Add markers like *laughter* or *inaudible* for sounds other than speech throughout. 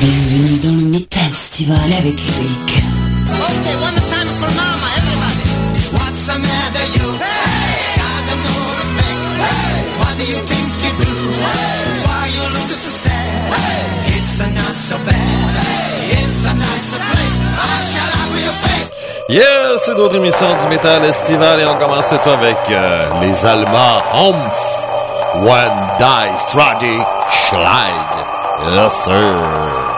Bienvenue dans le Metal Festival avec Eric. Okay, one time for mama, everybody. What's the matter, you? Hey! Got no respect. Hey! What do you think you do? Hey! Why you look so sad? Hey! It's a not so bad. Hey! It's a nice place. Shut up with your face. Yes, c'est d'autres émissions du métal estival et on commence tout avec euh, les Allemands Humph, One Die Strage Schleid. Yes, sir.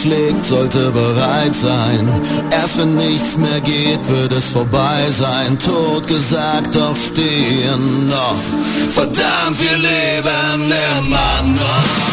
Schlägt, sollte bereit sein. Erst wenn nichts mehr geht, wird es vorbei sein. Tot gesagt, doch stehen noch. Verdammt, wir leben immer noch.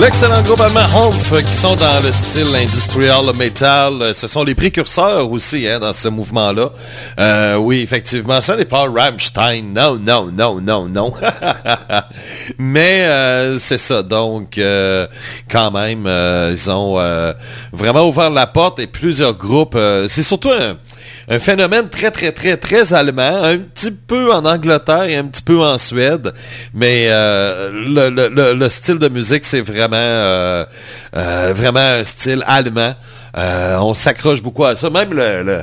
L'excellent groupe Humph qui sont dans le style industrial metal. Ce sont les précurseurs aussi hein, dans ce mouvement-là. Euh, oui, effectivement, ça n'est pas Rammstein. Non, non, non, non, non. *laughs* Mais euh, c'est ça. Donc, euh, quand même, euh, ils ont euh, vraiment ouvert la porte et plusieurs groupes. euh, c'est surtout un un phénomène très, très, très, très allemand, un petit peu en Angleterre et un petit peu en Suède, mais euh, le, le- le- le style de musique, c'est vraiment, euh, euh, vraiment un style allemand. On s'accroche beaucoup à ça. Même le,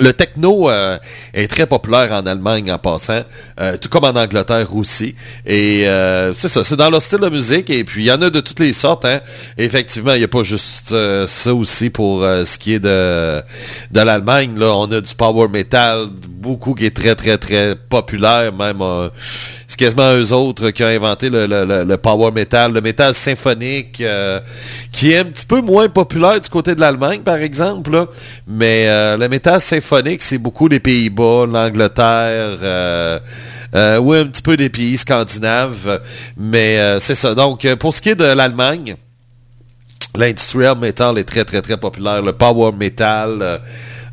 le, techno euh, est très populaire en Allemagne en passant, euh, tout comme en Angleterre aussi. Et euh, c'est ça, c'est dans leur style de musique. Et puis il y en a de toutes les sortes. Hein. Effectivement, il n'y a pas juste ça aussi pour ce qui est de, de l'Allemagne. Là, on a du power metal, beaucoup qui est très très très populaire. Même c'est quasiment eux autres qui ont inventé le, le- le- power metal, le métal symphonique, euh, qui est un petit peu moins populaire du côté de l'Allemagne, par exemple. Mais euh, le métal symphonique, c'est beaucoup les Pays-Bas, l'Angleterre, euh, euh, oui, un petit peu des pays scandinaves. Mais c'est ça. Donc, pour ce qui est de l'Allemagne, L'industrial metal est très très très populaire. Le power metal,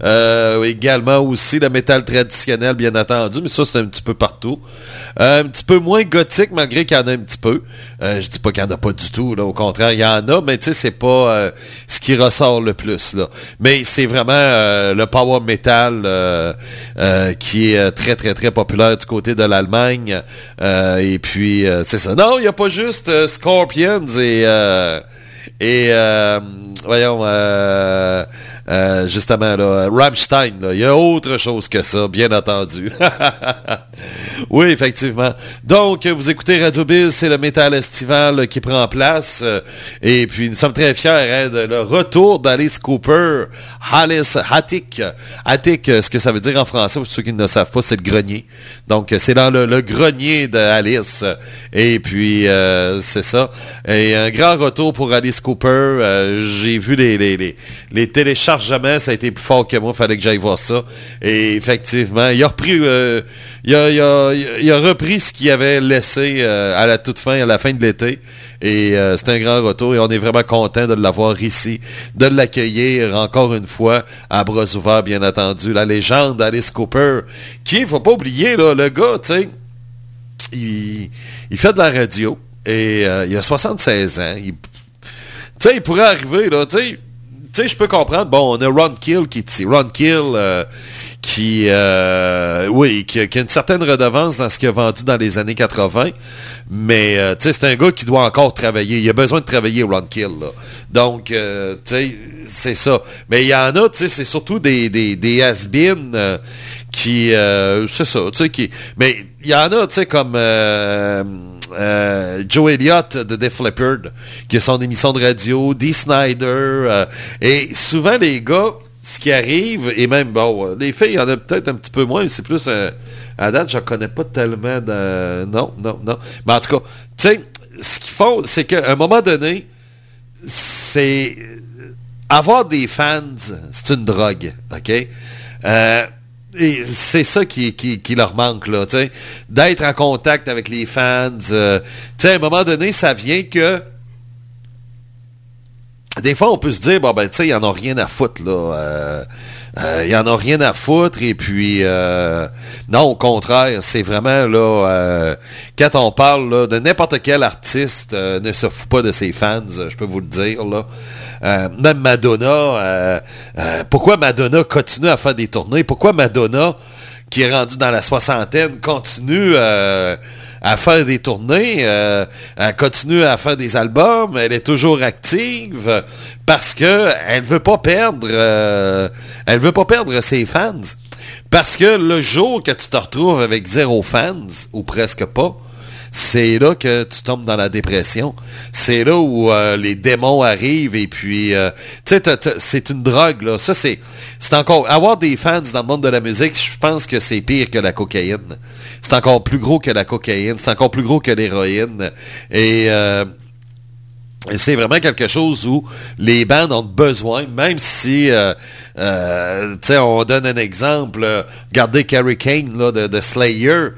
euh, également aussi le métal traditionnel bien entendu, mais ça c'est un petit peu partout. Euh, un petit peu moins gothique malgré qu'il y en a un petit peu. Euh, je dis pas qu'il n'y en a pas du tout, là, au contraire il y en a, mais tu sais c'est pas euh, ce qui ressort le plus là. Mais c'est vraiment euh, le power metal qui est très très très populaire du côté de l'Allemagne. Et puis c'est ça. Non, il n'y a pas juste Scorpions et et euh, voyons, euh, euh, justement, là, Rammstein, il y a autre chose que ça, bien entendu. *laughs* oui, effectivement. Donc, vous écoutez Radio Biz, c'est le métal estival qui prend place. et puis, nous sommes très fiers hein, de le retour d'Alice Cooper, Alice Hattic. Hattic, ce que ça veut dire en français, pour ceux qui ne le savent pas, c'est le grenier. Donc, c'est dans le, grenier d'Alice. Et puis, c'est ça. Et un grand retour pour Alice Cooper. Euh, J'ai vu les, les, téléchargements, ça a été plus fort que moi, fallait que j'aille voir ça. Et effectivement, il a repris, euh, il, il, il ce qu'il avait laissé euh, à la toute fin, à la fin de l'été. Et c'est un grand retour et on est vraiment content de l'avoir ici, de l'accueillir encore une fois à bras ouverts, bien entendu. La légende Alice Cooper, qui, faut pas oublier, le gars, tu sais, il, il fait de la radio et il a 76 ans. Il, tu sais, il pourrait arriver, là, tu sais, je peux comprendre. Bon, on a Ron Kill qui ici. Ron Kill, euh, qui, euh, oui, qui, a- une certaine redevance dans ce qu'il a vendu dans les années 80. Mais, euh, tu sais, c'est un gars qui doit encore travailler. Il a besoin de travailler, Ron Kill, là. Donc, tu sais, c'est ça. Mais il y en a, tu sais, c'est surtout des, des, des qui, euh, c'est ça, tu sais, qui... Mais il y en a, tu sais, comme... euh, euh, Joe Elliott de Def Leppard, qui a son émission de radio, Dee Snyder, euh, et souvent les gars, ce qui arrive, et même, bon, euh, les filles, il y en a peut-être un petit peu moins, mais c'est plus, à date, je connais pas tellement de... Non, non, non. Mais en tout cas, tu sais, ce qu'ils font, c'est qu'à un moment donné, c'est... Avoir des fans, c'est une drogue, OK? Et c'est ça qui, leur manque, là, tu. D'être en contact avec les fans. euh, tu à un moment donné, ça vient que. Des fois, on peut se dire, bon, ben, tu sais, ils en ont rien à foutre, là. Euh, euh, ils en ont rien à foutre, et puis, non, au contraire, c'est vraiment, là, quand on parle, de n'importe quel artiste, ne se fout pas de ses fans, je peux vous le dire, là. Euh, même Madonna, euh, euh, pourquoi Madonna continue à faire des tournées? Pourquoi Madonna, qui est rendue dans la soixantaine, continue à faire des tournées, continue à faire des albums, elle est toujours active parce que elle veut pas perdre, elle veut pas perdre ses fans. Parce que le jour que tu te retrouves avec zéro fans, ou presque pas, c'est là que tu tombes dans la dépression. C'est là où euh, les démons arrivent et puis, euh, c'est une drogue, là. Ça, c'est, encore, avoir des fans dans le monde de la musique, je pense que c'est pire que la cocaïne. C'est encore plus gros que la cocaïne, c'est encore plus gros que l'héroïne. Et, euh, c'est vraiment quelque chose où les bandes ont besoin, même si, tu on donne un exemple, regardez Carrie Kane là, de, Slayer,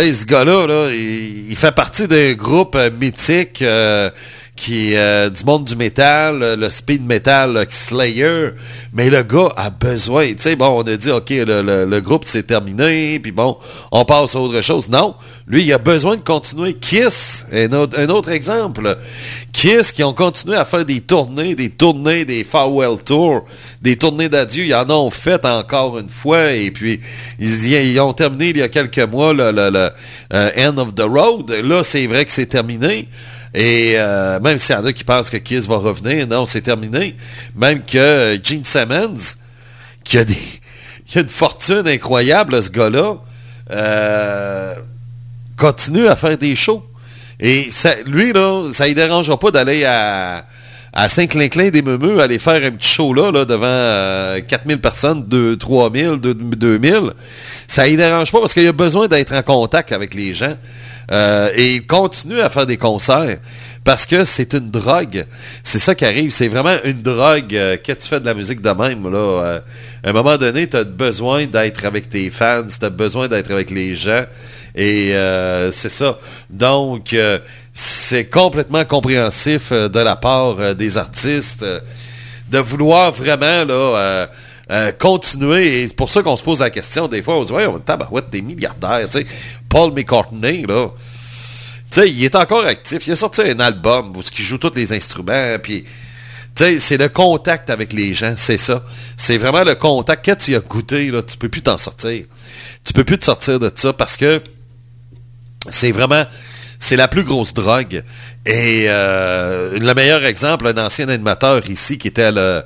sais, ce gars-là, là, il, fait partie d'un groupe mythique euh, qui est euh, du monde du métal, euh, le speed metal euh, Slayer. Mais le gars a besoin. Tu sais, bon, on a dit, OK, le, le- le groupe c'est terminé, puis bon, on passe à autre chose. Non, lui, il a besoin de continuer. Kiss, un autre, un autre exemple. Kiss qui ont continué à faire des tournées, des tournées, des farewell tours, des tournées d'adieu. Ils en ont fait encore une fois. Et puis, ils, ont terminé il y a quelques mois le, le- le, End of the Road. Là, c'est vrai que c'est terminé. Et euh, même s'il y en a qui pensent que Kiss va revenir, non, c'est terminé. Même que euh, Gene Simmons, qui a des *laughs* qui a une fortune incroyable, ce gars-là, euh, continue à faire des shows. Et lui, là, ça ne dérangera pas d'aller à, à Saint-Clinclin des Meumeux, aller faire un petit show là, là devant euh, 4000 personnes, 2, 3000, 2, 2000. Ça ne dérange pas parce qu'il a besoin d'être en contact avec les gens. Euh, et il continue à faire des concerts parce que c'est une drogue. C'est ça qui arrive. C'est vraiment une drogue. euh, quand tu fais de la musique de même, là, euh, à un moment donné, tu as besoin d'être avec tes fans, tu as besoin d'être avec les gens. Et euh, c'est ça. Donc, c'est complètement compréhensif de la part des artistes de vouloir vraiment euh, continuer. Et c'est pour ça qu'on se pose la question. Des fois, on se dit, ouais, on tabarouette, des milliardaires. Tu sais, Paul McCartney, là. Tu sais, il est encore actif. Il a sorti un album où il joue tous les instruments. Puis, c'est le contact avec les gens, c'est ça. C'est vraiment le contact. Quand tu as goûté, là, tu peux plus t'en sortir. Tu peux plus te sortir de ça parce que c'est vraiment c'est la plus grosse drogue. Et euh, le meilleur exemple, un ancien animateur ici qui était le,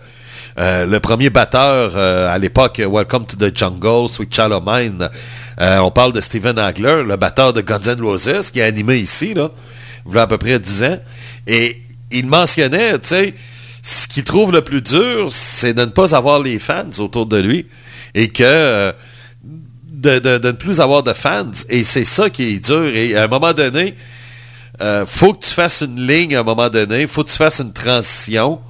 euh, le premier batteur euh, à l'époque, Welcome to the Jungle, Sweet Child. Euh, on parle de Steven Hagler, le batteur de Guns N' Roses, qui a animé ici, là, il y a à peu près 10 ans. Et il mentionnait, tu sais, ce qu'il trouve le plus dur, c'est de ne pas avoir les fans autour de lui. Et que... de ne plus avoir de fans. Et c'est ça qui est dur. Et à un moment donné, euh, faut que tu fasses une ligne à un moment donné. faut que tu fasses une transition.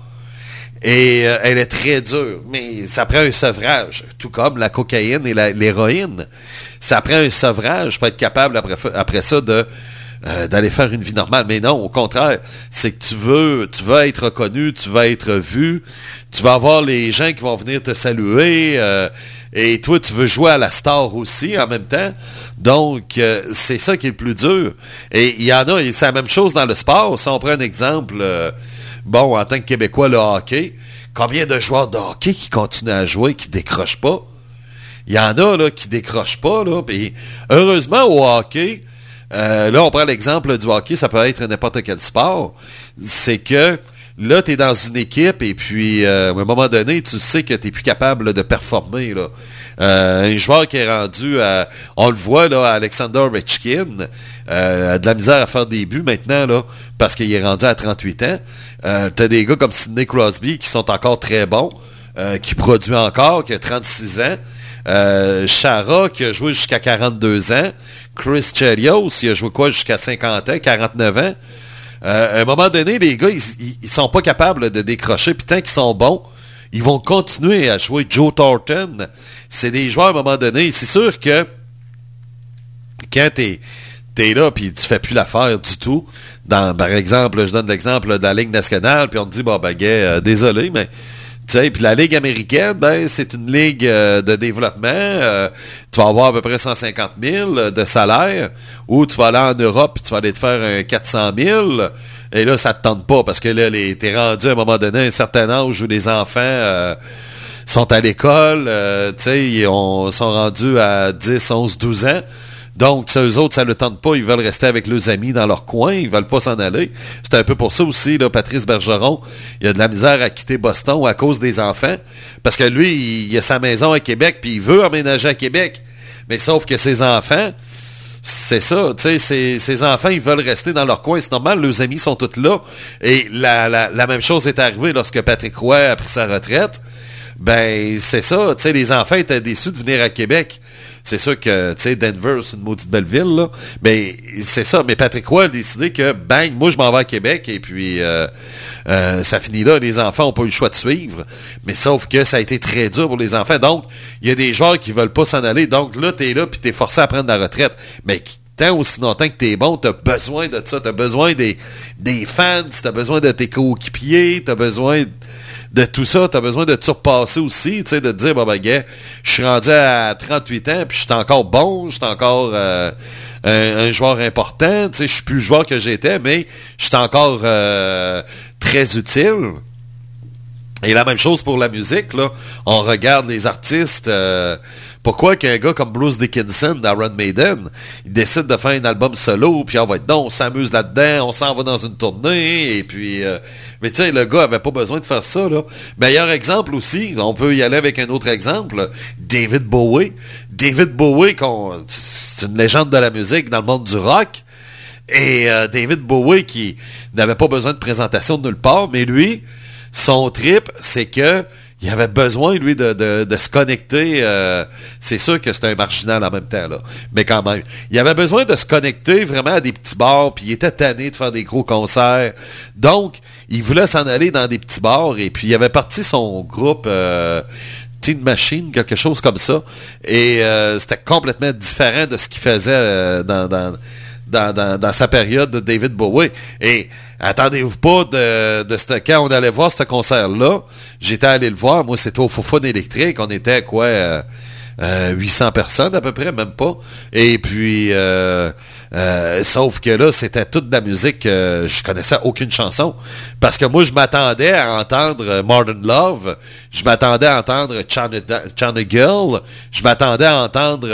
Et euh, elle est très dure. Mais ça prend un sevrage. Tout comme la cocaïne et l'héroïne. Ça prend un sevrage pour être capable après, ça euh, d'aller faire une vie normale. Mais non, au contraire, c'est que tu veux, tu être reconnu, tu veux être vu, tu vas avoir les gens qui vont venir te saluer, euh, et toi, tu veux jouer à la star aussi en même temps. Donc, c'est ça qui est le plus dur. Et il y en a, et c'est la même chose dans le sport. Si on prend un exemple, bon, en tant que Québécois, le hockey, combien de joueurs de hockey qui continuent à jouer, qui décrochent pas? Il y en a là, qui décrochent pas. Là, heureusement, au hockey, euh, là, on prend l'exemple du hockey, ça peut être n'importe quel sport. C'est que là, tu es dans une équipe et puis euh, à un moment donné, tu sais que tu n'es plus capable de performer. Euh, un joueur qui est rendu à, on le voit là, Alexander Ovechkin, euh, a de la misère à faire des buts maintenant là, parce qu'il est rendu à 38 ans. Euh, tu as des gars comme Sidney Crosby qui sont encore très bons, qui produit encore, qui a 36 ans. Euh, Chara, qui a joué jusqu'à 42 ans. Chris Chelios, il a joué quoi jusqu'à 50 ans, 49 ans. Euh, à un moment donné, les gars, ils, ils, sont pas capables de décrocher. Puis tant qu'ils sont bons, ils vont continuer à jouer. Joe Thornton, c'est des joueurs à un moment donné. C'est sûr que quand t'es es là puis tu fais plus l'affaire du tout. Par exemple, je donne l'exemple de la Ligue nationale, puis on te dit, bon, ben, euh, désolé, mais puis la Ligue américaine, ben, c'est une ligue euh, de développement. euh, tu vas avoir à peu près 150 000 de salaire. Ou tu vas aller en Europe tu vas aller te faire un 400 000. Et là, ça te tente pas parce que là, t'es rendu à un moment donné à un certain âge où les enfants euh, sont à l'école. euh, ils ont- sont rendus à 10, 11, 12 ans. Donc, ça, eux autres, ça ne le tente pas. Ils veulent rester avec leurs amis dans leur coin. Ils veulent pas s'en aller. C'est un peu pour ça aussi, là, Patrice Bergeron, il a de la misère à quitter Boston à cause des enfants. Parce que lui, il, a sa maison à Québec, puis il veut emménager à Québec. Mais sauf que ses enfants, c'est ça, tu sais, ses, ses enfants, ils veulent rester dans leur coin. C'est normal, leurs amis sont tous là. Et la même chose est arrivée lorsque Patrick Roy a pris sa retraite. Ben, c'est ça, tu sais, les enfants étaient déçus de venir à Québec. C'est sûr que, tu sais, Denver, c'est une maudite belle ville, là. Mais c'est ça. Mais Patrick Roy a décidé que, bang, moi, je m'en vais à Québec et puis euh, euh, ça finit là. Les enfants n'ont pas eu le choix de suivre. Mais sauf que ça a été très dur pour les enfants. Donc, il y a des joueurs qui veulent pas s'en aller. Donc là, tu es là puis tu es forcé à prendre la retraite. Mais tant aussi longtemps que t'es bon, t'as besoin de ça. T'as besoin des, des fans, t'as besoin de tes coéquipiers, t'as besoin de tout ça, t'as besoin de te surpasser aussi, tu sais, de te dire, ben, je suis rendu à 38 ans, puis je suis encore bon, je suis encore euh, un, joueur important, tu sais, suis plus le joueur que j'étais, mais je suis encore euh, très utile. Et la même chose pour la musique. On regarde les artistes. euh, pourquoi qu'un gars comme Bruce Dickinson d'Iron Maiden, décide de faire un album solo, puis on va être non, on s'amuse là-dedans, on s'en va dans une tournée, et puis... euh, mais tu sais, le gars avait pas besoin de faire ça, là. Meilleur exemple aussi, on peut y aller avec un autre exemple, David Bowie. David Bowie, c'est une légende de la musique dans le monde du rock. Et euh, David Bowie qui n'avait pas besoin de présentation de nulle part, mais lui, son trip, c'est que il avait besoin, lui, de, de- se connecter. euh, c'est sûr que c'était un marginal en même temps, là. Mais quand même. Il avait besoin de se connecter vraiment à des petits bars, puis il était tanné de faire des gros concerts. Donc, il voulait s'en aller dans des petits bars, et puis il avait parti son groupe euh, Teen Machine, quelque chose comme ça. Et euh, c'était complètement différent de ce qu'il faisait dans, dans, sa période de David Bowie. Et attendez-vous pas de, quand on allait voir ce concert-là, j'étais allé le voir, moi c'était au Fofone électrique, on était quoi euh, euh, 800 personnes à peu près, même pas. Et puis, euh, euh, sauf que là, c'était toute la musique, euh, je connaissais aucune chanson. Parce que moi, je m'attendais à entendre euh, Modern Love, je m'attendais à entendre China, Girl, je m'attendais à entendre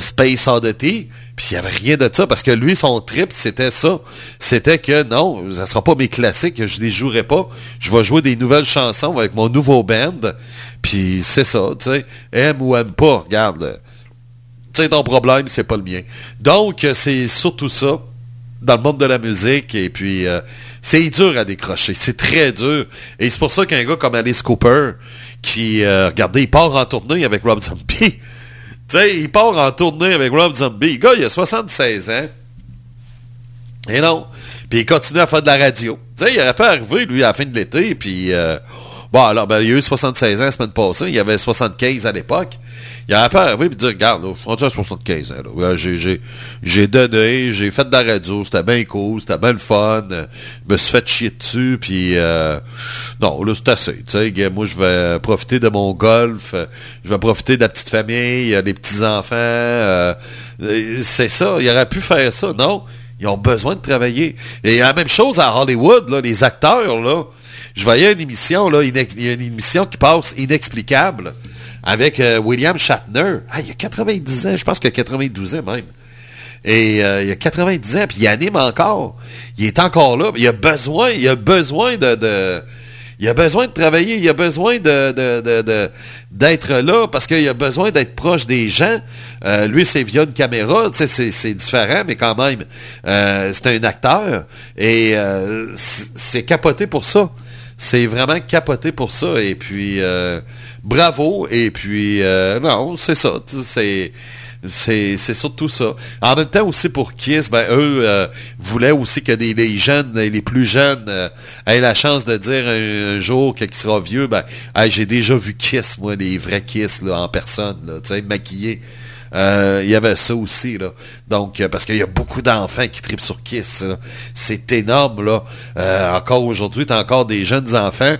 Space Oddity, puis il n'y avait rien de ça, parce que lui, son trip, c'était ça. C'était que non, ça sera pas mes classiques, je les jouerai pas. Je vais jouer des nouvelles chansons avec mon nouveau band. Puis c'est ça, tu sais. Aime ou aime pas, regarde. Sais, ton problème, c'est pas le mien. Donc, euh, c'est surtout ça dans le monde de la musique. Et puis, euh, c'est dur à décrocher. C'est très dur. Et c'est pour ça qu'un gars comme Alice Cooper, qui, euh, regardez, il part en tournée avec Rob Zombie. *laughs* Tu il part en tournée avec Rob Zombie. Le gars, il a 76 ans. Et non. Puis il continue à faire de la radio. Tu il aurait pas arrivé, lui, à la fin de l'été, puis... euh, bon, alors, ben, il a eu 76 ans la semaine passée, il avait 75 à l'époque. Il aurait pas arrivé et dire, regarde, là, je suis rendu à 75 ans. j'ai, donné, j'ai fait de la radio, c'était bien cool, c'était bien le fun. Je me suis fait chier dessus, puis... euh, non, là, c'est assez. Moi, je vais profiter de mon golf, je vais profiter de la petite famille, euh, des petits-enfants. euh, c'est ça, il aurait pu faire ça, non? Ils ont besoin de travailler. Et la même chose à Hollywood, là, les acteurs, là. Je voyais une émission, là, il y a une émission qui passe inexplicable avec euh, William Shatner. Ah, il y a 90 ans, je pense qu'il a 92 ans même. Et euh, il a 90 ans, puis il anime encore. Il est encore là. Il a besoin, il a besoin de, il a besoin de travailler, il a besoin d'être là parce qu'il a besoin d'être proche des gens. Euh, lui, c'est via une caméra, tu sais, c'est, différent, mais quand même, euh, c'est un acteur et c'est capoté pour ça. C'est vraiment capoté pour ça. Et puis, euh, bravo. Et puis, euh, non, c'est ça. C'est c'est, c'est surtout ça. En même temps aussi pour Kiss, ben eux euh, voulaient aussi que des, les jeunes, les plus jeunes, aient la chance de dire un, jour qu'il sera vieux, ben hey, j'ai déjà vu Kiss, moi, les vrais Kiss en personne, là, maquillés. Euh, Il y avait ça aussi. Donc, euh, parce qu'il y a beaucoup d'enfants qui tripent sur Kiss. C'est énorme, là. Euh, encore aujourd'hui, t'as encore des jeunes enfants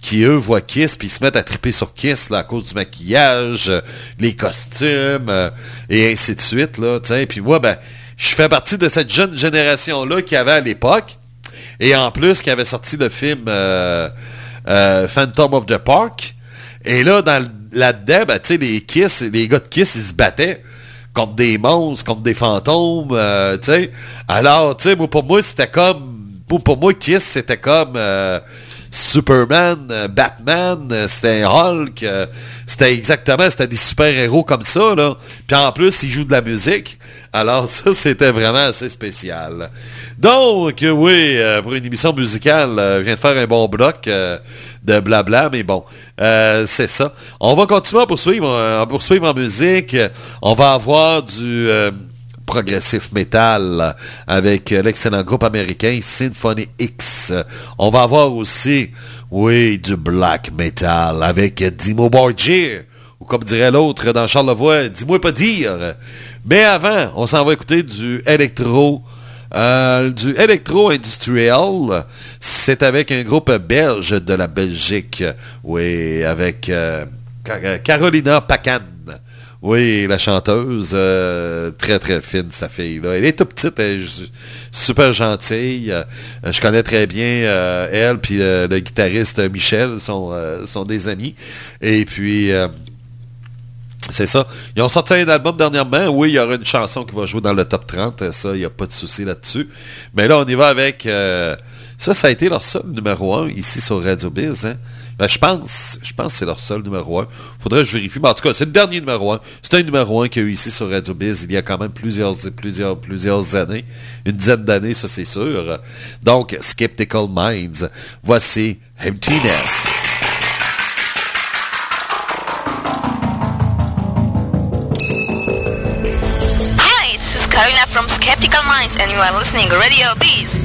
qui, eux, voient Kiss, puis se mettent à triper sur Kiss, à cause du maquillage, les costumes, et ainsi de suite, là. Puis moi, ben, je fais partie de cette jeune génération-là qui avait à l'époque, et en plus, qui avait sorti le film Phantom of the Park. Et là, dans le- là-dedans, ben, tu les Kiss, les gars de Kiss, ils se battaient contre des monstres, contre des fantômes, euh, tu. Alors, tu sais, pour moi, c'était comme... Pour moi, Kiss, c'était comme... euh, Superman, euh, Batman, euh, c'était Hulk, euh, c'était exactement, c'était des super-héros comme ça, là. Puis en plus, ils jouent de la musique. Alors *laughs* ça, c'était vraiment assez spécial. Donc, oui, pour une émission musicale, je viens de faire un bon bloc de blabla, mais bon, c'est ça. On va continuer à poursuivre, à poursuivre en musique. On va avoir du... progressif metal avec l'excellent groupe américain Symphony X. On va avoir aussi, oui, du black metal avec Dimo Borgir, ou comme dirait l'autre dans Charlevoix, dis-moi pas dire. Mais avant, on s'en va écouter du électro. euh, du électro industriel, c'est avec un groupe belge de la Belgique, oui, avec euh, Ca- Carolina Pacan. Oui, la chanteuse, euh, très très fine, sa fille. Là. Elle est toute petite, elle super gentille. Euh, je connais très bien euh, elle, puis le guitariste Michel sont, sont des amis. Et puis, c'est ça. Ils ont sorti un album dernièrement. Oui, il y aura une chanson qui va jouer dans le top 30. Ça, il n'y a pas de souci là-dessus. Mais là, on y va avec... ça, ça a été leur seul numéro un ici sur Radio Biz. Hein? Ben, je pense, je pense que c'est leur seul numéro un. Faudrait que je vérifie. Mais en tout cas, c'est le dernier numéro un. C'est un numéro un qu'il y a eu ici sur Radio Biz il y a quand même plusieurs, plusieurs, plusieurs années. Une dizaine d'années, ça c'est sûr. Donc, Skeptical Minds. Voici Emptiness. Hi, this is Karina from Skeptical Minds, and you are listening Radio Bees.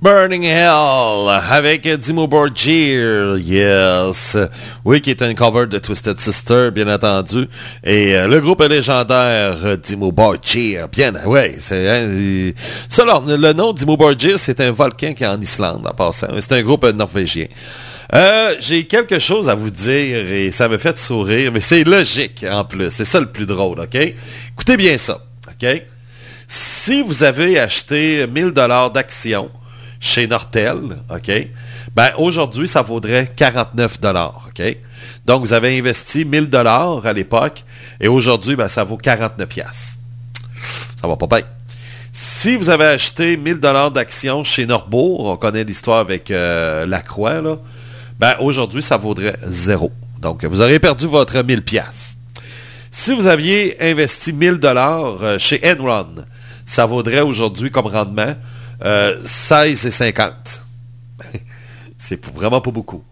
Burning Hell avec Dimo Borgir, yes. Oui, qui est un cover de Twisted Sister, bien entendu. Et euh, le groupe légendaire euh, Dimo Borgir, bien, ouais, c'est hein, il- ça, alors, le nom Dimo Borgir, c'est un volcan qui est en Islande, en passant. C'est un groupe euh, norvégien. Euh, J'ai quelque chose à vous dire et ça me fait sourire, mais c'est logique en plus. C'est ça le plus drôle, OK? Écoutez bien ça, OK? Si vous avez acheté 1000 dollars d'actions chez Nortel, OK? Ben, aujourd'hui, ça vaudrait 49 dollars, OK? Donc, vous avez investi 1000 dollars à l'époque et aujourd'hui, ben, ça vaut 49 piastres. Ça va pas bien. Si vous avez acheté 1000 dollars d'actions chez Norbourg, on connaît l'histoire avec euh, la Croix, là, ben, aujourd'hui, ça vaudrait zéro. Donc, vous aurez perdu votre 1000 piastres. Si vous aviez investi 1000 dollars euh, chez Enron, ça vaudrait aujourd'hui comme rendement euh, 16,50. *laughs* c'est p- vraiment pas beaucoup.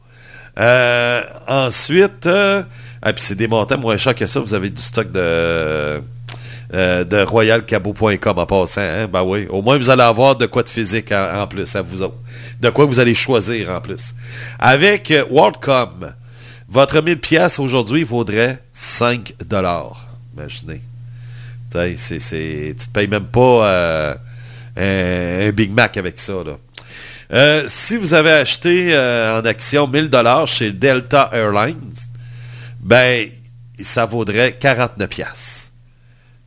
Euh, ensuite, euh, ah, c'est des montants moins chers que ça. Vous avez du stock de, euh, de royalcabo.com en passant. hein? Ben oui, au moins vous allez avoir de quoi de physique en, plus à vous autres. De quoi vous allez choisir en plus. Avec WorldCom, votre 1000 pièces aujourd'hui vaudrait 5 dollars. Imaginez. C'est, c'est, tu te payes même pas un, un Big Mac avec ça. Euh, si vous avez acheté euh, en action 1000 dollars chez Delta Airlines, ben ça vaudrait 49 pièces.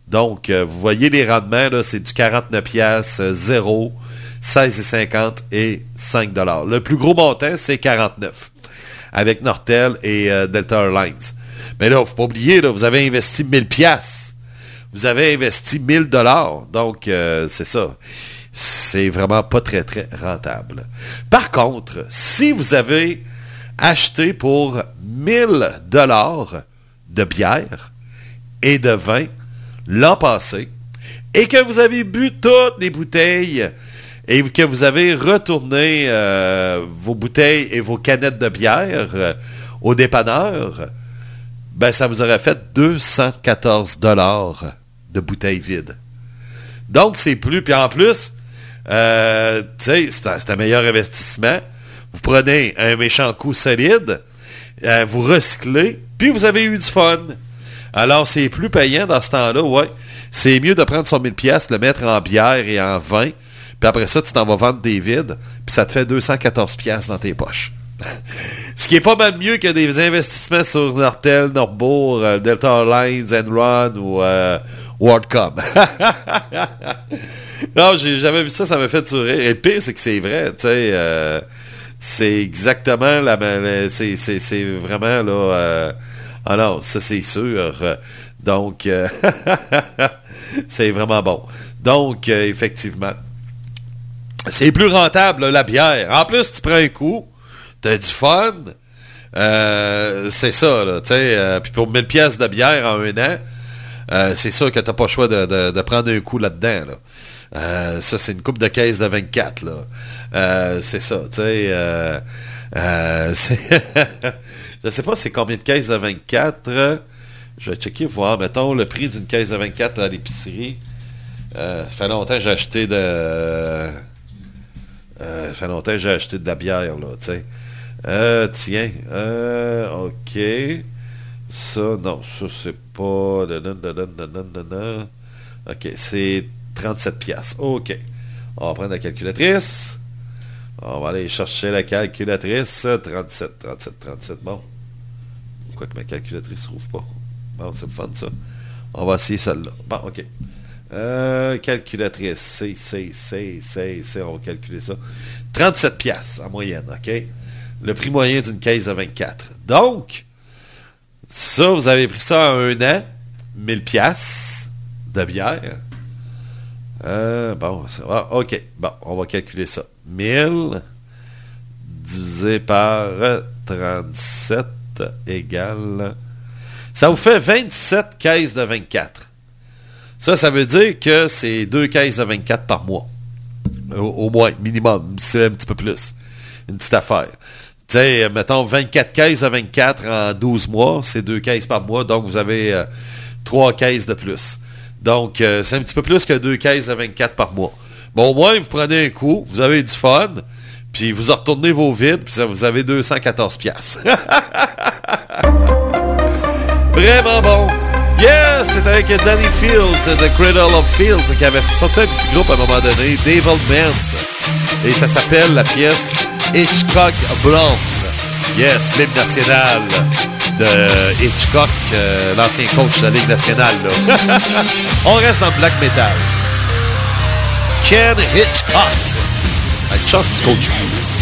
Donc, euh, vous voyez les rendements, c'est du 49 pièces, 0, 16,50 et 5 dollars. Le plus gros montant, c'est 49 avec Nortel et euh, Delta Airlines. Mais là, faut pas oublier, vous avez investi 1000 pièces. Vous avez investi 1000 dollars. Donc, euh, c'est ça. C'est vraiment pas très, très rentable. Par contre, si vous avez acheté pour 1000 dollars de bière et de vin l'an passé et que vous avez bu toutes les bouteilles et que vous avez retourné euh, vos bouteilles et vos canettes de bière euh, au dépanneur, ben ça vous aurait fait 214 dollars de bouteilles vides. Donc c'est plus, puis en plus, euh, c'est un, meilleur investissement. Vous prenez un méchant coup solide, euh, vous recyclez, puis vous avez eu du fun. Alors, c'est plus payant dans ce temps-là, ouais. C'est mieux de prendre son 1000 pièces, le mettre en bière et en vin, puis après ça, tu t'en vas vendre des vides, puis ça te fait 214 pièces dans tes poches. Ce qui est pas mal mieux que des investissements sur Nortel, Norbourg, euh, Delta Lines, Enron ou euh, WorldCom. *laughs* non, j'ai jamais vu ça, ça m'a fait sourire. Et le pire, c'est que c'est vrai, tu sais. euh, c'est exactement la... c'est, c'est, c'est vraiment, là... euh, ah non, ça, c'est sûr. Donc, euh, *laughs* c'est vraiment bon. Donc, euh, effectivement, c'est plus rentable, la bière. En plus, tu prends un coup, t'as du fun. Euh, c'est ça, là, euh, Puis pour 1000 pièces de bière en un an, euh, c'est sûr que t'as pas le choix de, de- prendre un coup là-dedans, là. Euh, ça, c'est une coupe de caisse de 24, là. C'est ça, tu sais. *laughs* Je sais pas c'est combien de caisses de 24. Je vais checker, voir, mettons, le prix d'une caisse de 24 à l'épicerie. Ça fait longtemps que j'ai acheté de... Ça fait longtemps que j'ai acheté de la bière, là. Euh, tiens, euh, ok. Ça, non, ça, c'est pas... Ok, c'est 37 piastres. Ok. On va prendre la calculatrice. On va aller chercher la calculatrice. 37, 37, 37. Bon. Pourquoi que ma calculatrice ne trouve pas? Bon, c'est fun, ça. On va essayer celle-là. Bon, ok. Euh, calculatrice. C, C, C, C, C. On va calculer ça. 37 piastres en moyenne, ok? Le prix moyen d'une caisse de 24. Donc, ça, vous avez pris ça en un an. 1000 piastres de bière. Euh, bon, ça va. OK. Bon, on va calculer ça. 1000 divisé par 37 égale... Ça vous fait 27 caisses de 24. Ça, ça veut dire que c'est deux caisses de 24 par mois. Au moins, minimum. C'est un petit peu plus. Une petite affaire. Tu sais, mettons 24 caisses de 24 en 12 mois, c'est deux caisses par mois, donc vous avez euh, trois caisses de plus. Donc, euh, c'est un petit peu plus que deux caisses de 24 par mois. Bon, au moins, vous prenez un coup, vous avez du fun, puis vous retournez vos vides, puis ça, vous avez 214 piastres. *laughs* Vraiment bon. Yes, c'est avec Danny Fields, The Cradle of Fields, qui avait sorti un petit groupe à un moment donné, Devil Man. Et ça s'appelle la pièce Hitchcock Blonde. Yes, l'hymne national de Hitchcock, euh, l'ancien coach de la Ligue nationale. *laughs* On reste dans black metal. Ken Hitchcock. Une chance coach.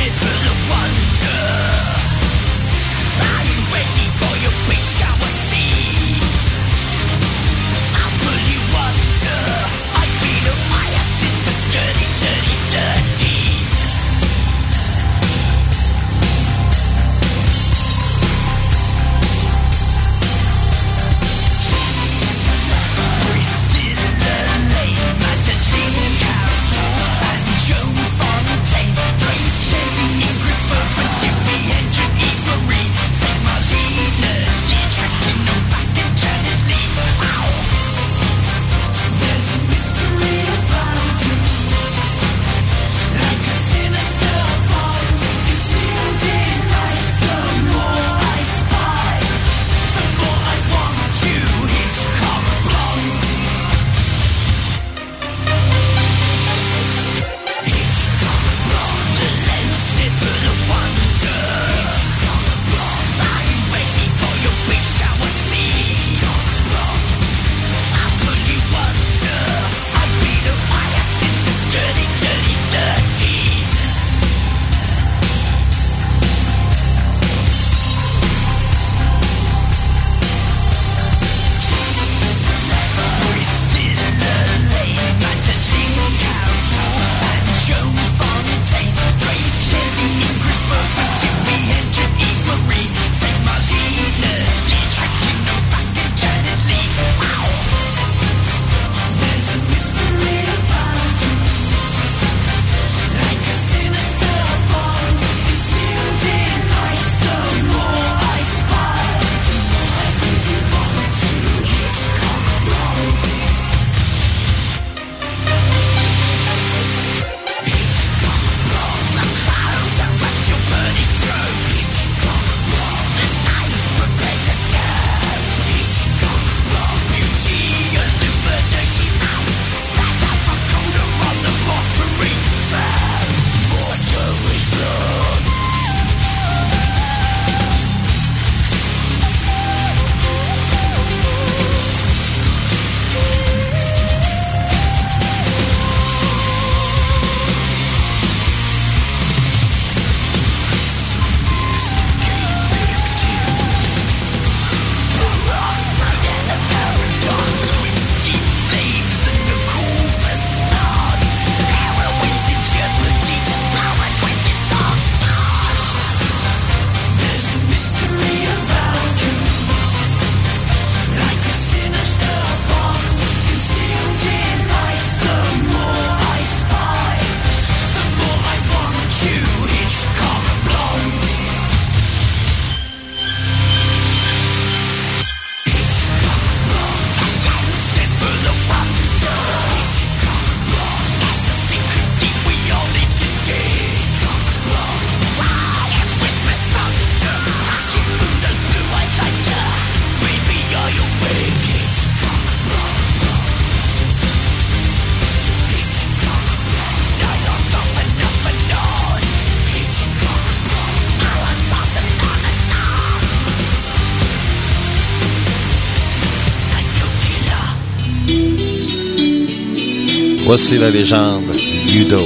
Voici la légende Ludo.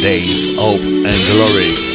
Days, Hope and Glory.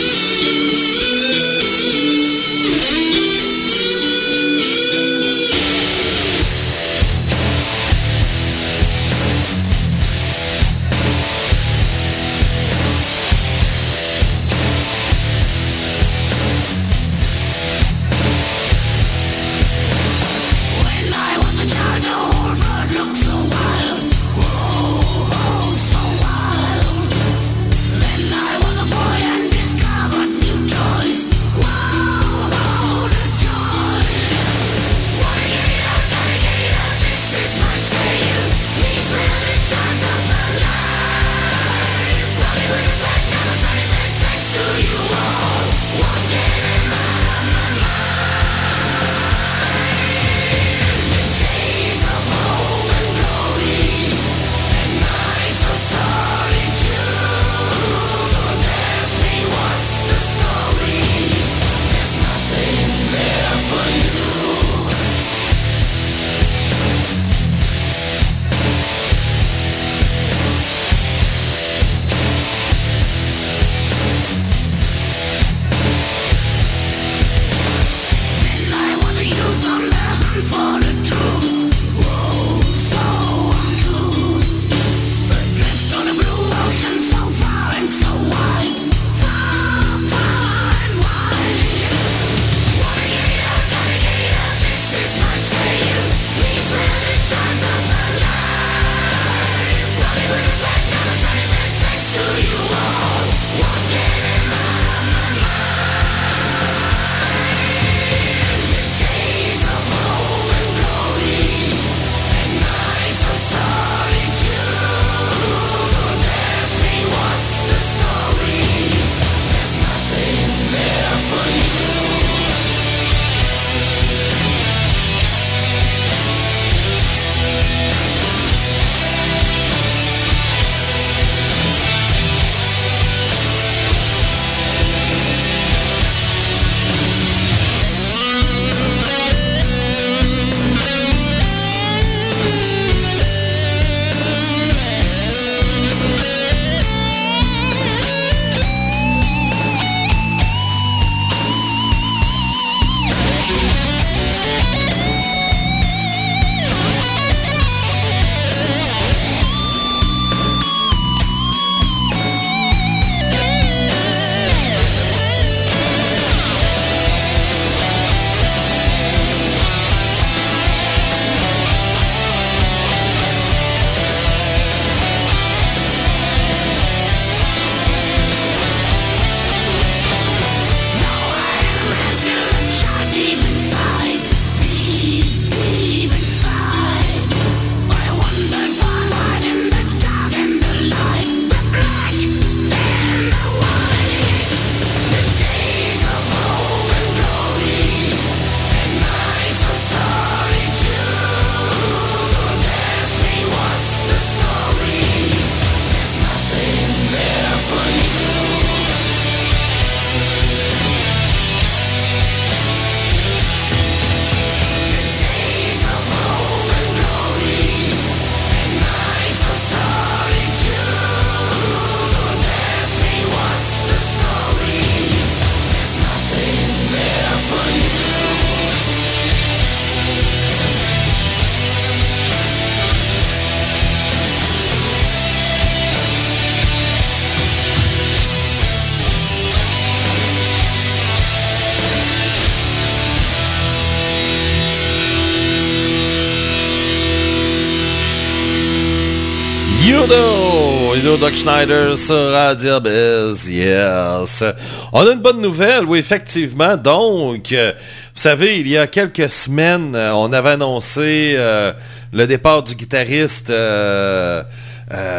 Yudo! Yudo Doc Schneider sur Radio Biz, yes. On a une bonne nouvelle, oui, effectivement. Donc, euh, vous savez, il y a quelques semaines, euh, on avait annoncé euh, le départ du guitariste...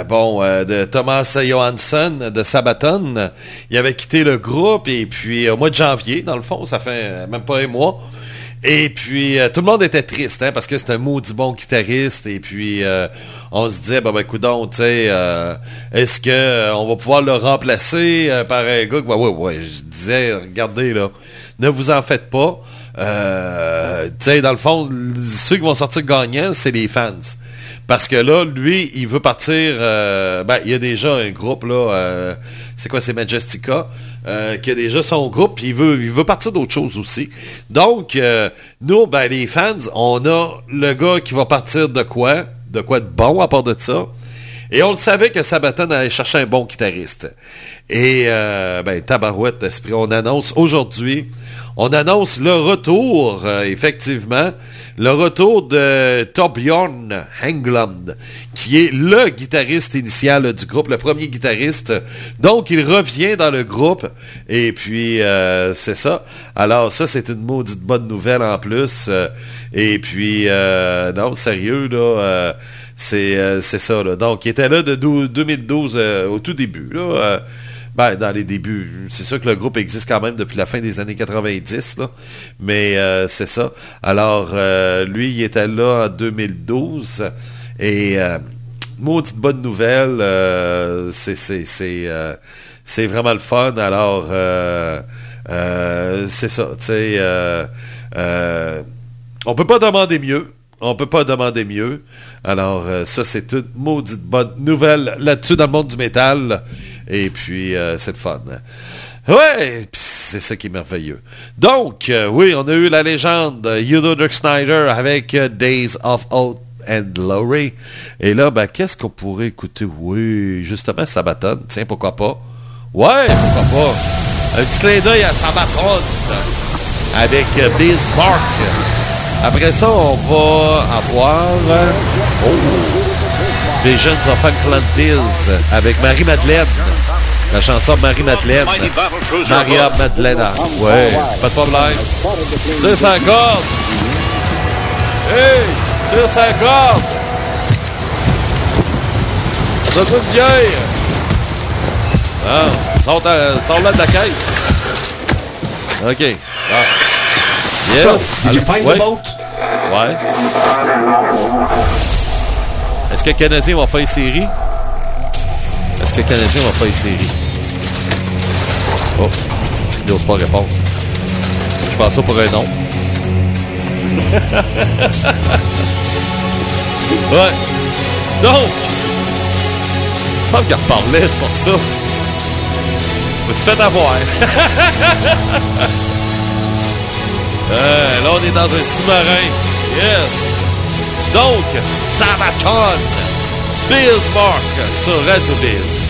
bon, de Thomas Johansson de Sabaton. Il avait quitté le groupe et puis au mois de janvier, dans le fond, ça fait même pas un mois. Et puis euh, tout le monde était triste hein, parce que c'est un maudit bon guitariste et puis euh, on se disait bah ben coudon, tu sais, euh, est-ce que on va pouvoir le remplacer par un gars que- ouais, ouais, je disais regardez là, ne vous en faites pas. Tu sais, dans le fond, ceux qui vont sortir gagnants, c'est les fans. Parce que là, lui, il veut partir... euh, ben, il y a déjà un groupe, là... euh, c'est quoi, c'est Majestica, euh, qui a déjà son groupe, il veut, partir d'autre chose aussi. Donc, nous, ben, les fans, on a le gars qui va partir de quoi? De quoi de bon à part de ça? Et on le savait que Sabaton allait chercher un bon guitariste. Et, ben, tabarouette, esprit, on annonce aujourd'hui, on annonce le retour, effectivement, le retour de Torbjörn Hengland, qui est le guitariste initial du groupe, le premier guitariste. Donc, il revient dans le groupe. Et puis, euh, c'est ça. Alors, ça, c'est une maudite bonne nouvelle en plus. Euh, et puis, euh, non, sérieux, là... c'est ça. Donc, il était là de dou- 2012 euh, au tout début. Ben, dans les débuts. C'est sûr que le groupe existe quand même depuis la fin des années 90, là. Mais euh, c'est ça. Alors, euh, lui, il était là en 2012. Et euh, maudite bonne nouvelle. euh, c'est vraiment le fun. Alors, c'est ça. Tu sais, on peut pas demander mieux. On peut pas demander mieux. Alors, euh, ça, c'est une maudite bonne nouvelle là-dessus dans le monde du métal. Et puis, euh, c'est le fun. Ouais, c'est ça qui est merveilleux. Donc, euh, oui, on a eu la légende Udo Dirk Snyder avec Days of Hope and Glory. Et là, ben, qu'est-ce qu'on pourrait écouter? Oui, justement, Sabaton. Tiens, pourquoi pas? Ouais, pourquoi pas? Un petit clin d'œil à Sabaton avec Bismarck. Après ça, on va avoir oh, des jeunes enfants Plantis avec Marie-Madeleine. La chanson Marie-Madeleine. Maria Madeleine. Ouais, pas de problème. Tire sa corde. Hey, tire sa corde. Coûte une bière. Ah, sors, sors là de la caisse. OK. Ah. Yes. Did you find Ouais. the boat? Ouais. Est-ce que le Canadien va faire série? Est-ce que le Canadien va faire série? Oh, il n'ose pas répondre. Je pense ça pour un non. *laughs* ouais. Donc, il semble qu'il reparlait, c'est pour ça. Je me suis fait avoir. *laughs* Euh, là, on est dans un sous-marin. Yes. Donc, Sabaton. Bismarck sur Radio.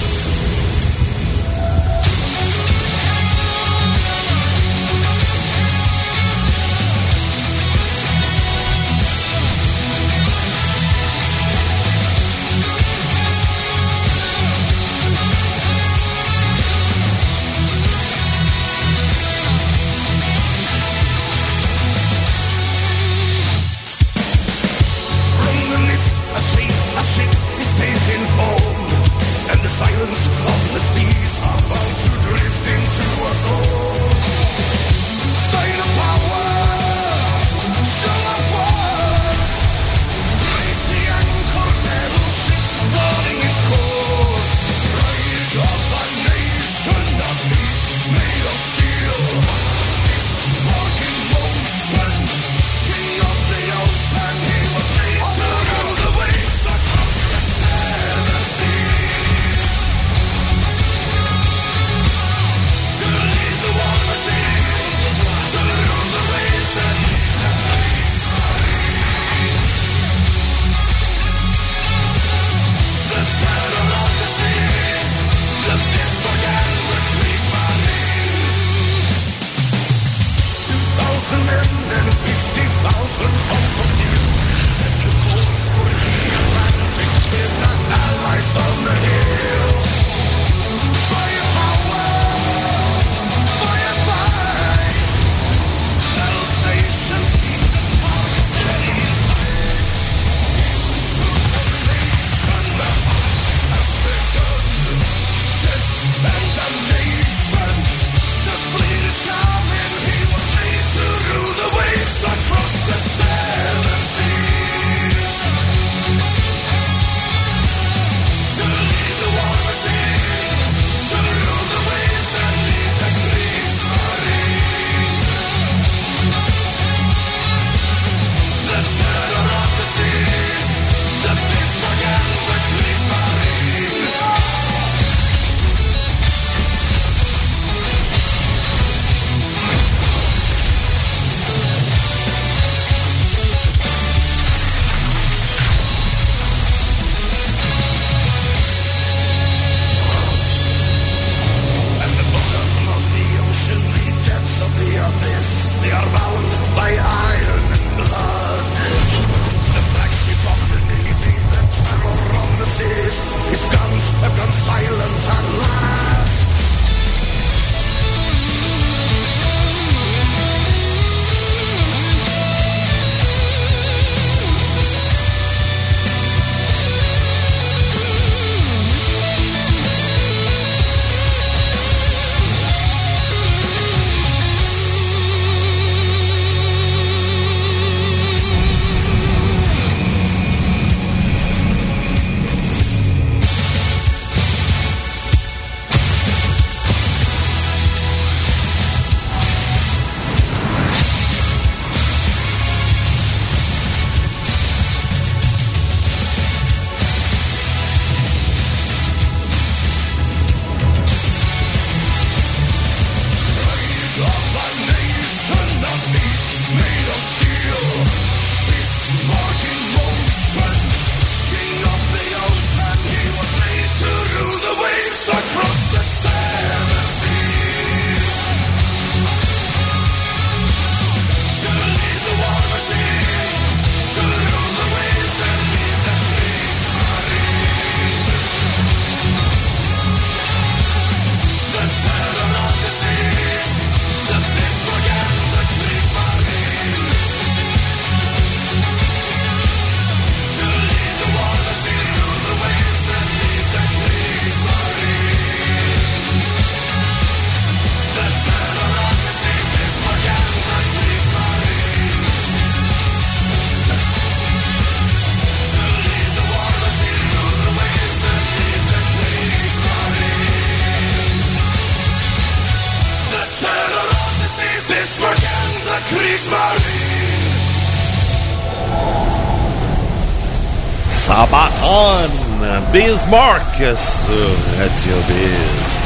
Bismarck sur Radio Biz.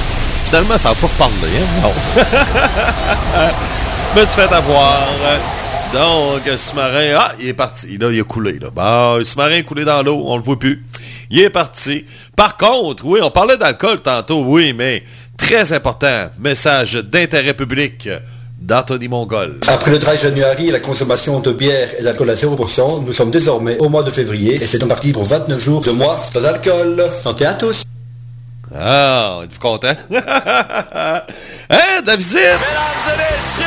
Finalement, ça va pas reparler, hein? Non. *laughs* Me suis fait avoir? Donc, ce sous-marin, ah, il est parti. Là, il a coulé, là. Bon, le sous-marin est coulé dans l'eau, on le voit plus. Il est parti. Par contre, oui, on parlait d'alcool tantôt, oui, mais très important, message d'intérêt public d'Anthony Mongol. Après le dry January et la consommation de bière et d'alcool à 0%, nous sommes désormais au mois de février et c'est donc parti pour 29 jours de mois sans alcool. Santé à tous Ah, content? *laughs* hein? Mesdames et messieurs,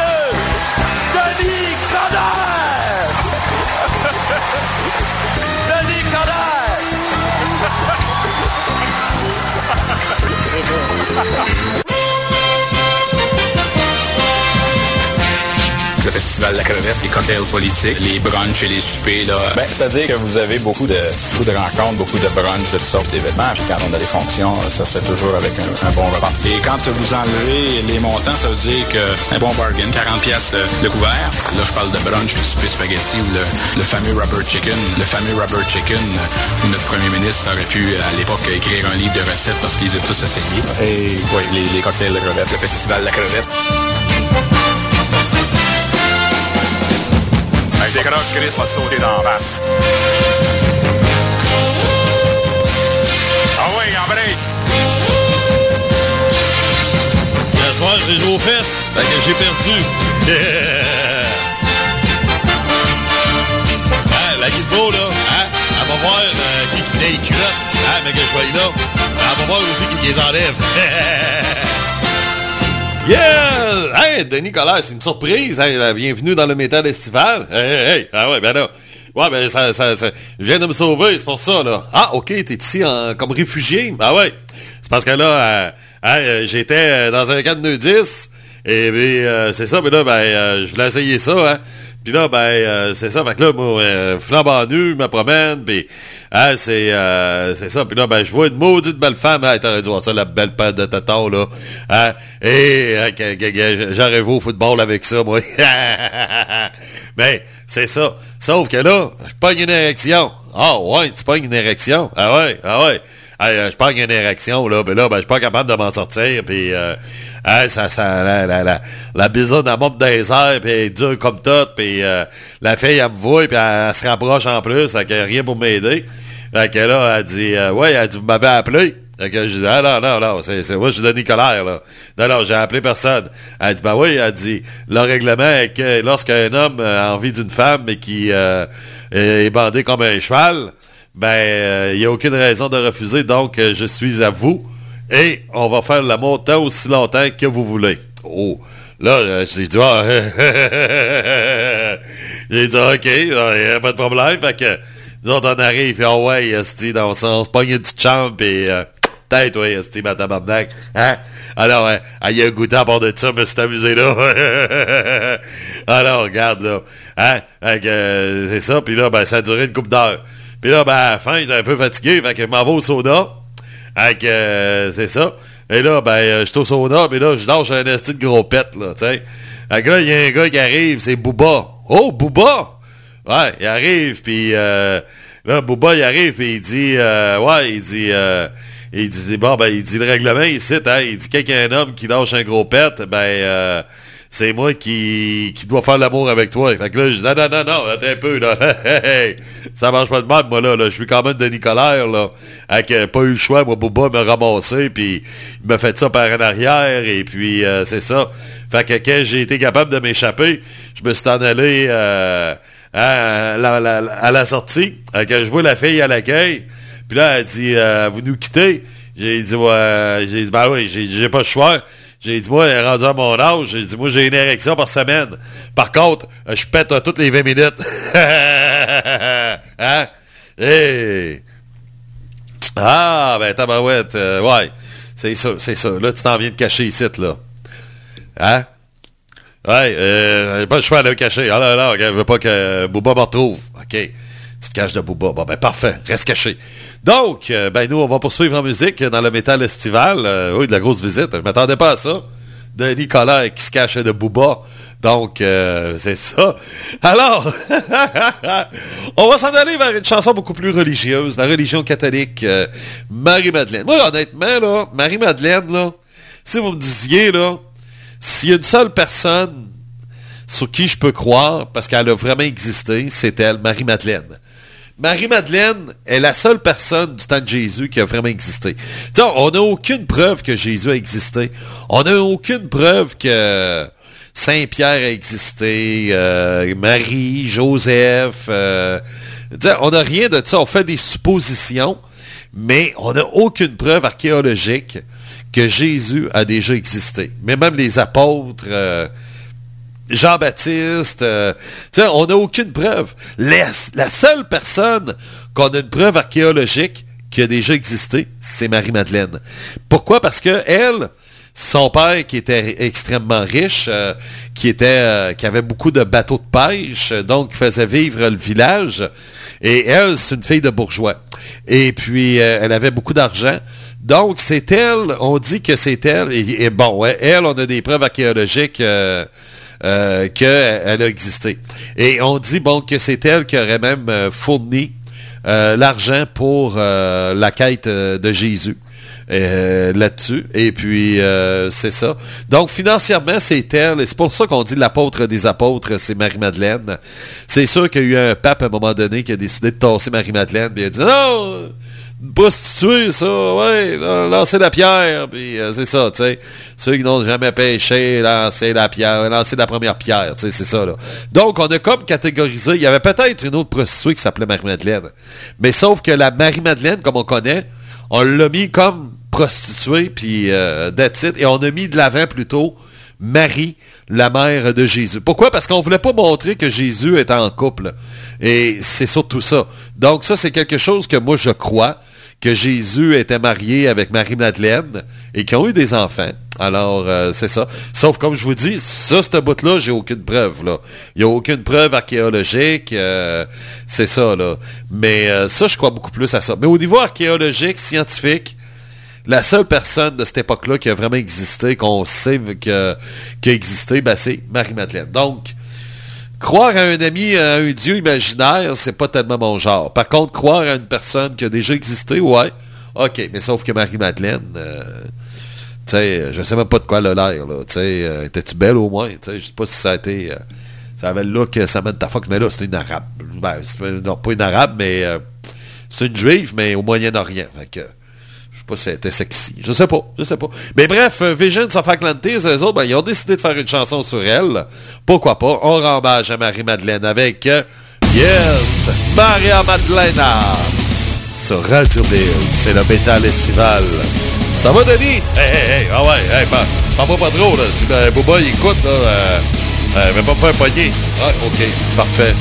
Denis Coderre! *laughs* Denis Coderre! *laughs* Le festival de la crevette, les cocktails politiques, les brunchs et les soupers, là. Ben, c'est-à-dire que vous avez beaucoup de, beaucoup de rencontres, beaucoup de brunchs, de toutes sortes d'événements. Puis quand on a des fonctions, ça se fait toujours avec un, un bon repas. Et quand vous enlevez les montants, ça veut dire que c'est un bon bargain. 40 pièces le, le couvert. Là, je parle de brunch puis de souper spaghetti ou le, le fameux rubber chicken. Le fameux rubber chicken euh, où notre premier ministre aurait pu, à l'époque, écrire un livre de recettes parce qu'ils étaient tous essayés. Et oui, les, les cocktails de crevettes. Le festival de la crevette. Décroche, Chris va te sauter dans la face. Ah oui, en break. Ce soir, j'ai joué aux fesses. Fait que j'ai perdu. hein, *laughs* la Guilbeault, là, hein, elle va voir euh, qui qui t'a les culottes. Hein, mais que je sois là. Elle va voir aussi qui qui les enlève. *laughs* yeah! Hey, Denis Collard, c'est une surprise. Bienvenue dans le métal estival. Hey. Ah ouais, ben là. Ouais, ben ça, ça, ça- je viens de me sauver, c'est pour ça, là. Ah, ok, t'es ici en- comme réfugié. Ah ouais. C'est parce que là, euh, euh, j'étais euh, dans un camp de nudistes. Et puis, c'est ça, mais là, ben, je voulais essayer ça, hein. Puis là, ben, c'est ça. Fait que là, moi, flambant nu, je me promène, puis hein, c'est euh, c'est ça. Puis là, ben, je vois une maudite belle femme. Hein, t'aurais dû voir ça, la belle paire de tétons, là. Hein, et que j'arrive au football avec ça, moi. Mais *laughs* c'est ça. Sauf que là, je pogne une érection. Ah ouais, tu pognes une érection? Ah ouais, ah ouais. Euh, je pogne une érection, là, ben là, ben, je suis pas capable de m'en sortir, puis euh, ça, ça, la, la, la, la elle monte dans les airs, puis elle dure comme tout, puis euh, la fille, elle me voit, puis elle, se rapproche en plus, elle a rien pour m'aider. Fait que là, elle dit, euh, ouais, elle dit, vous m'avez appelé. Que je dis, ah non, non, non, c'est, moi, je suis Denis Colère, là. Non, non, j'ai appelé personne. Elle dit, ben oui, elle dit, le règlement est que lorsqu'un homme a envie d'une femme et qui est bandé comme un cheval, ben, il n'y a aucune raison de refuser, donc euh, je suis à vous. Et on va faire l'amour tant aussi longtemps que vous voulez. Oh, là, euh, j'ai dit, ah, *laughs* j'ai dit, ok, a pas de problème. Fait que, nous autres, on arrive, et oh ouais, esti, dans on se pogne une petite chambre, et euh, tête, ouais, esti, ma tabarnak. Hein? Alors, euh, il y a un goût à bord de ça, mais c'est amusé là. *laughs* Alors, regarde, là. Hein? Euh, c'est ça, puis là, ben, ça a duré une couple d'heures. Puis là, ben, à la fin, il était un peu fatigué, fait que m'en au sauna. Fait euh, c'est ça. Et là, ben, euh, je suis au sauna, mais là, je lâche un esti de gros pet, là, tu sais. Fait que là, il y a un gars qui arrive, c'est Booba. Oh, Booba! Ouais, il arrive, puis euh, là, Booba, il arrive, puis il dit, euh, ouais, il dit, euh, il dit, bon, ben, il dit le règlement ici, hein, il dit, quelqu'un un homme qui lâche un gros pet, ben, c'est moi qui, qui dois faire l'amour avec toi. Fait que là, je dis, non, non, non, non, attends un peu, là. *laughs* Ça marche pas de même, moi, là, là. Je suis quand même Denis Colère, là. Avec euh, pas eu le choix, moi, Booba m'a ramassé, puis il m'a fait ça par en arrière, et puis, euh, c'est ça. Fait que quand j'ai été capable de m'échapper, je me suis en allé, euh, à, la, sortie, quand je vois la fille à l'accueil, puis là, elle dit, euh, vous nous quittez? J'ai dit, ouais, j'ai dit, ben oui, j'ai pas le choix. J'ai dit, moi, rendu à mon âge, j'ai dit, moi, j'ai une érection par semaine. Par contre, euh, je pète euh, toutes les 20 minutes. *laughs* hein? Hey! Ah, ben, tabarouette, euh, ouais. C'est ça, c'est ça. Là, tu t'en viens de cacher ici, là. Hein? Ouais, euh, pas le choix de le cacher. Ah là là, je veux pas que Booba me retrouve. OK. Tu te caches de Booba. Bon, ben parfait. Reste caché. Donc, euh, ben nous, on va poursuivre en musique dans le métal estival. Euh, oui, de la grosse visite. Je m'attendais pas à ça. de Nicolas qui se cachait de Booba. Donc, euh, c'est ça. Alors, *laughs* on va s'en aller vers une chanson beaucoup plus religieuse, la religion catholique, Marie-Madeleine. Moi, honnêtement, là, Marie-Madeleine, là, si vous me disiez, là, s'il y a une seule personne sur qui je peux croire, parce qu'elle a vraiment existé, c'est elle, Marie-Madeleine. Marie-Madeleine est la seule personne du temps de Jésus qui a vraiment existé. On n'a aucune preuve que Jésus a existé. On n'a aucune preuve que Saint-Pierre a existé, euh, Marie, Joseph. euh, on n'a rien de ça. On fait des suppositions, mais on n'a aucune preuve archéologique que Jésus a déjà existé. Mais même les apôtres... euh, Jean-Baptiste, euh, on n'a aucune preuve. La, seule personne qu'on a une preuve archéologique qui a déjà existé, c'est Marie-Madeleine. Pourquoi? Parce que elle, son père qui était extrêmement riche, euh, euh, qui avait beaucoup de bateaux de pêche, donc qui faisait vivre le village. Et elle, c'est une fille de bourgeois. Et puis, elle avait beaucoup d'argent. Donc, c'est elle, on dit que c'est elle. Et, bon, elle, on a des preuves archéologiques euh, qu'elle a existé. Et on dit, bon, que c'est elle qui aurait même euh, fourni euh, l'argent pour la quête de Jésus. là-dessus. Et puis, c'est ça. Donc, financièrement, c'est elle. Et c'est pour ça qu'on dit l'apôtre des apôtres, c'est Marie-Madeleine. C'est sûr qu'il y a eu un pape à un moment donné qui a décidé de tasser Marie-Madeleine. Puis il a dit, non, une prostituée, ça, ouais, lan- lancer la pierre, puis euh, c'est ça, tu sais. Ceux qui n'ont jamais péché, lancer la pierre, lancer la première pierre, tu sais, c'est ça, là. Donc, on a comme catégorisé, il y avait peut-être une autre prostituée qui s'appelait Marie-Madeleine. Mais sauf que la Marie-Madeleine, comme on connaît, on l'a mis comme prostituée, puis euh, et on a mis de l'avant plutôt Marie, la mère de Jésus. Pourquoi? Parce qu'on voulait pas montrer que Jésus était en couple. Et c'est surtout ça. Donc ça, c'est quelque chose que moi je crois, que Jésus était marié avec Marie-Madeleine et qu'ils ont eu des enfants. Alors, euh, c'est ça. Sauf, comme je vous dis, ça, ce bout-là, j'ai aucune preuve. Il n'y a aucune preuve archéologique. euh, c'est ça, là. Mais euh, ça, je crois beaucoup plus à ça. Mais au niveau archéologique, scientifique, la seule personne de cette époque-là qui a vraiment existé, qu'on sait qui a existé, ben, c'est Marie-Madeleine. Donc, croire à un ami, à un dieu imaginaire, c'est pas tellement mon genre. Par contre, croire à une personne qui a déjà existé, ouais, ok. Mais sauf que Marie-Madeleine, euh, tu sais, je sais même pas de quoi a l'air, là. Tu sais, euh, étais-tu belle au moins? Tu sais, je sais pas si ça a été... euh, ça avait le look euh, Samantha Fox, mais là, c'est une arabe. Ben, non, pas une arabe, mais euh, c'est une juive, mais au Moyen-Orient. Fait pas si elle était sexy. Je sais pas, je sais pas. Mais bref, euh, Visions of Atlantis, eux autres, ben, ils ont décidé de faire une chanson sur elle. Pourquoi pas? On rend hommage à Marie-Madeleine avec euh, Yes, Maria Madlena sur Radio. C'est le métal estival. Ça va, Denis? Hey, hey, hey, ah ouais, hey, pas, pas, pas trop, là. Si ben, Boba, il écoute, là, euh, euh, va pas me faire pogner. Ah, ok, parfait.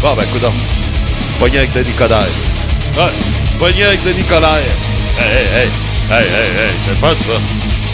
Bon, ben, écoute donc. Pogné avec Denis Coderre. Ouais, pogné avec Denis Coderre. Hey, hey, hey, hey, hey, hey, c'est le fun,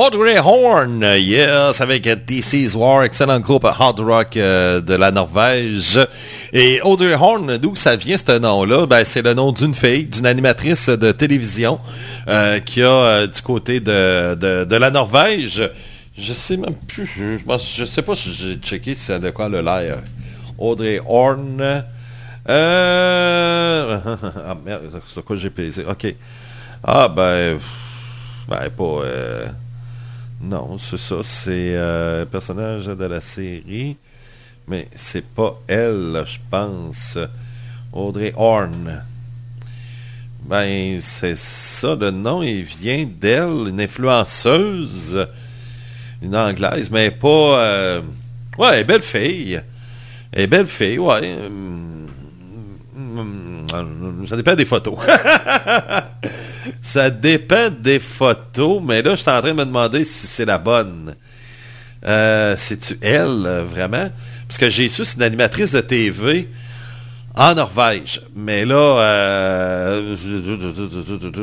Audrey Horn, yes, avec DC's War, excellent groupe hard rock euh, de la Norvège. Et Audrey Horn, d'où ça vient ce nom-là? Ben, c'est le nom d'une fille, d'une animatrice de télévision euh, qui a euh, du côté de, de, la Norvège. Je sais même plus, je, je sais pas si j'ai checké si c'est de quoi le l'air. Audrey Horn. Euh... *laughs* Ah merde, c'est quoi j'ai pesé? Ok. Ah ben... Ben pas... Non, c'est ça, c'est euh, personnage de la série. Mais c'est pas elle, je pense. Audrey Horn. Ben, c'est ça, le nom, il vient d'elle, une influenceuse, une anglaise, mais pas... euh, Ouais, belle fille. Elle est belle fille, ouais. Hum, Ça dépend des photos. *laughs* ça dépend des photos, mais là, je suis en train de me demander si c'est la bonne. Euh, C'est-tu elle, euh, vraiment? Parce que j'ai su, c'est une animatrice de TV en Norvège. Mais là, euh,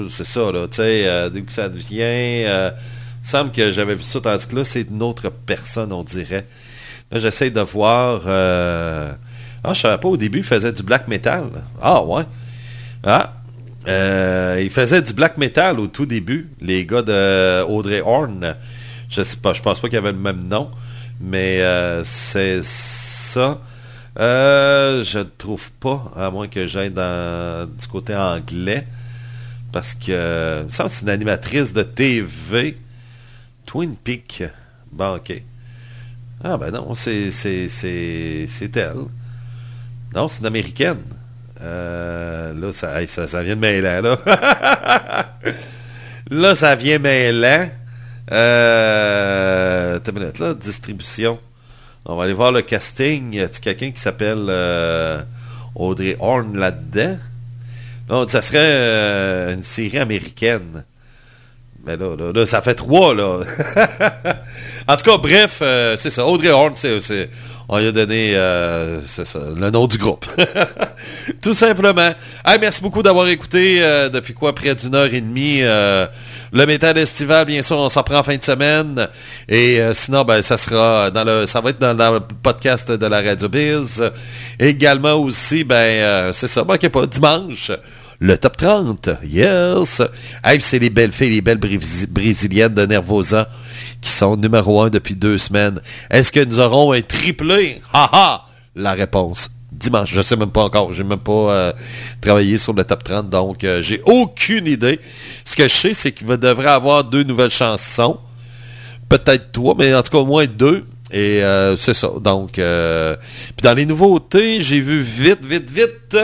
c'est ça, là, tu sais, euh, dès que ça devient... euh, il semble que j'avais vu ça, tandis que là, c'est une autre personne, on dirait. Là, j'essaie de voir... Ah, je savais pas, au début, il faisait du black metal. Ah, ouais. Ah, euh, il faisait du black metal au tout début, les gars de Audrey Horn. Je sais pas, je pense pas qu'il y avait le même nom, mais euh, c'est ça. Euh, je ne trouve pas, à moins que j'aille dans du côté anglais, parce que il semble que c'est une animatrice de TV. Twin Peak. Bon, ok. Ah ben non, c'est elle. Non, c'est une américaine. Euh, là, ça, ça, vient de mêlant, là. *laughs* là, ça vient mêlant. Euh, minute, là, distribution. On va aller voir le casting. Y a quelqu'un qui s'appelle euh, Audrey Horn là-dedans? Non, ça serait euh, une série américaine. Mais là, là, là, ça fait trois, là. *laughs* en tout cas, bref, c'est ça. Audrey Horn, c'est- on lui a donné euh, le nom du groupe. *laughs* Tout simplement. Merci beaucoup d'avoir écouté euh, depuis quoi, près d'une heure et demie. euh, le métal estival, bien sûr, on s'en prend en fin de semaine. Et sinon, ben, ça sera dans le. Ça va être dans, le podcast de la Radio Biz. Également aussi, ben, c'est ça, manquez pas, dimanche. Le top 30, yes! C'est les belles filles, les belles Brési- brésiliennes de Nervosa qui sont numéro un depuis deux semaines. Est-ce que nous aurons un triplé? Ha ha! La réponse, dimanche. Je sais même pas encore. J'ai même pas euh, travaillé sur le top 30, donc euh, j'ai aucune idée. Ce que je sais, c'est qu'il devrait avoir deux nouvelles chansons. Peut-être trois, mais en tout cas au moins deux. Et euh, c'est ça. Donc, puis dans les nouveautés, j'ai vu vite, vite, vite.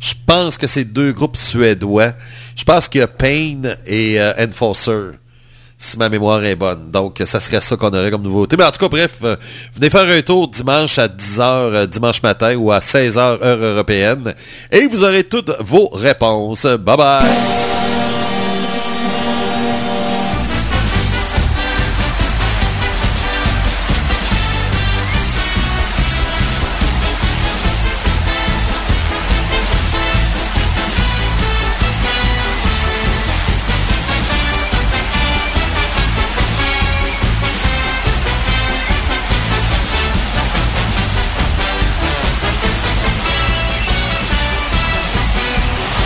je pense que c'est deux groupes suédois. Je pense qu'il y a Pain et Enforcer, si ma mémoire est bonne. Donc, ça serait ça qu'on aurait comme nouveauté. Mais en tout cas, bref, euh, venez faire un tour dimanche à 10h, euh, dimanche matin, ou à 16h, heure européenne, et vous aurez toutes vos réponses. Bye bye!